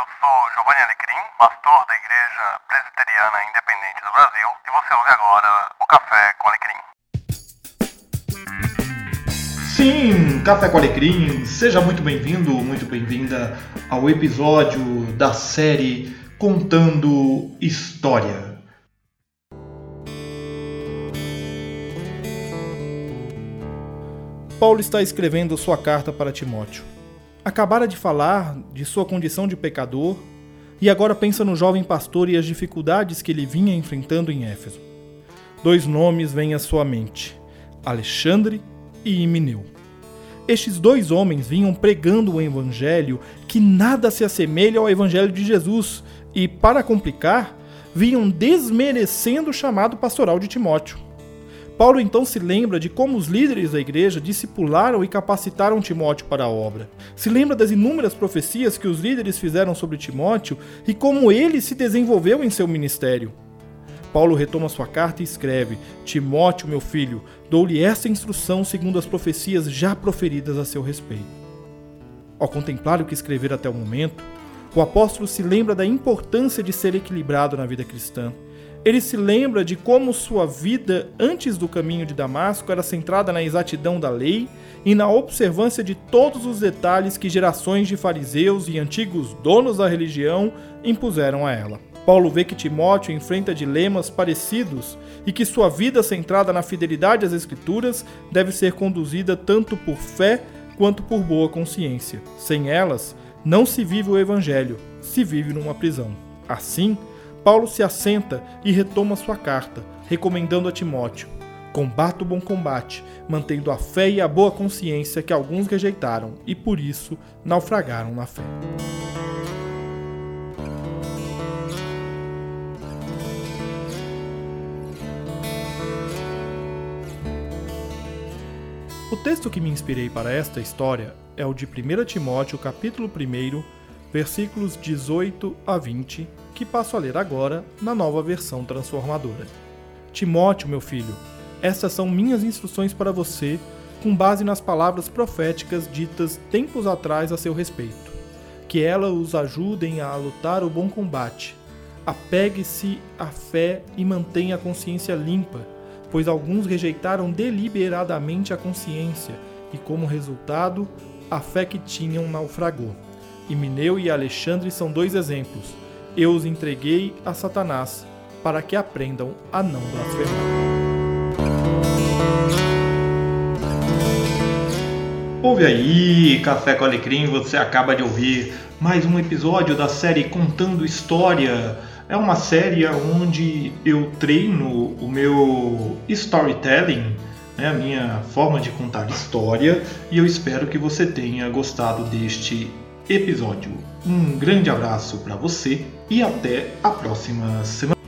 eu sou Giovanni Alecrim, pastor da Igreja Presbiteriana Independente do Brasil, e você ouve agora o Café com Alecrim. Sim, Café com Alecrim, seja muito bem-vindo, muito bem-vinda ao episódio da série Contando História. Paulo está escrevendo sua carta para Timóteo. Acabara de falar de sua condição de pecador e agora pensa no jovem pastor e as dificuldades que ele vinha enfrentando em Éfeso. Dois nomes vêm à sua mente: Alexandre e Himeneu. Estes dois homens vinham pregando o evangelho que nada se assemelha ao evangelho de Jesus e, para complicar, vinham desmerecendo o chamado pastoral de Timóteo. Paulo então se lembra de como os líderes da igreja discipularam e capacitaram Timóteo para a obra. Se lembra das inúmeras profecias que os líderes fizeram sobre Timóteo e como ele se desenvolveu em seu ministério. Paulo retoma sua carta e escreve: Timóteo, meu filho, dou-lhe esta instrução segundo as profecias já proferidas a seu respeito. Ao contemplar o que escrever até o momento, o apóstolo se lembra da importância de ser equilibrado na vida cristã ele se lembra de como sua vida antes do caminho de Damasco era centrada na exatidão da lei e na observância de todos os detalhes que gerações de fariseus e antigos donos da religião impuseram a ela. Paulo vê que Timóteo enfrenta dilemas parecidos e que sua vida centrada na fidelidade às Escrituras deve ser conduzida tanto por fé quanto por boa consciência. Sem elas, não se vive o Evangelho, se vive numa prisão. Assim, Paulo se assenta e retoma sua carta, recomendando a Timóteo: combata o bom combate, mantendo a fé e a boa consciência que alguns rejeitaram e por isso naufragaram na fé. O texto que me inspirei para esta história é o de 1 Timóteo, capítulo 1, versículos 18 a 20, que passo a ler agora na nova versão transformadora. Timóteo, meu filho, estas são minhas instruções para você, com base nas palavras proféticas ditas tempos atrás a seu respeito. Que elas os ajudem a lutar o bom combate. Apegue-se à fé e mantenha a consciência limpa, pois alguns rejeitaram deliberadamente a consciência e, como resultado, a fé que tinham naufragou. Mineu e Alexandre são dois exemplos. Eu os entreguei a Satanás para que aprendam a não blasfemar. Ouve aí, Café com Alecrim, você acaba de ouvir mais um episódio da série Contando História. É uma série onde eu treino o meu storytelling, né, a minha forma de contar história, e eu espero que você tenha gostado deste episódio. Um grande abraço para você e até a próxima semana.